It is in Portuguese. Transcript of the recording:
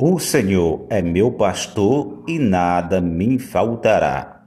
O Senhor é meu pastor e nada me faltará.